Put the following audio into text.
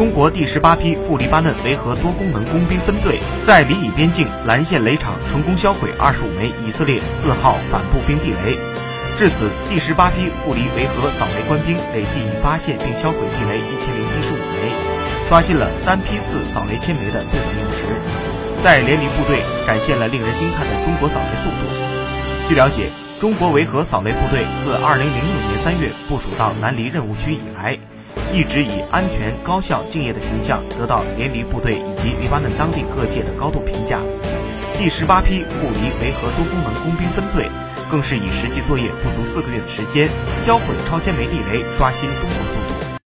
中国第十八批赴黎巴嫩维和多功能工兵分队在黎以边境蓝线雷场成功销毁二十五枚以色列四号反步兵地雷。至此，第十八批赴黎维和扫雷官兵累计已发现并销毁地雷一千零一十五枚，刷新了单批次扫雷千枚的最短用时，在联黎部队展现了令人惊叹的中国扫雷速度。据了解，中国维和扫雷部队自二零零六年三月部署到南黎任务区以来，一直以安全、高效、敬业的形象得到连黎部队以及黎巴嫩当地各界的高度评价。第十八批赴黎维和多功能工兵分队。更是以实际作业不足四个月的时间，销毁超千枚地雷，刷新中国速度。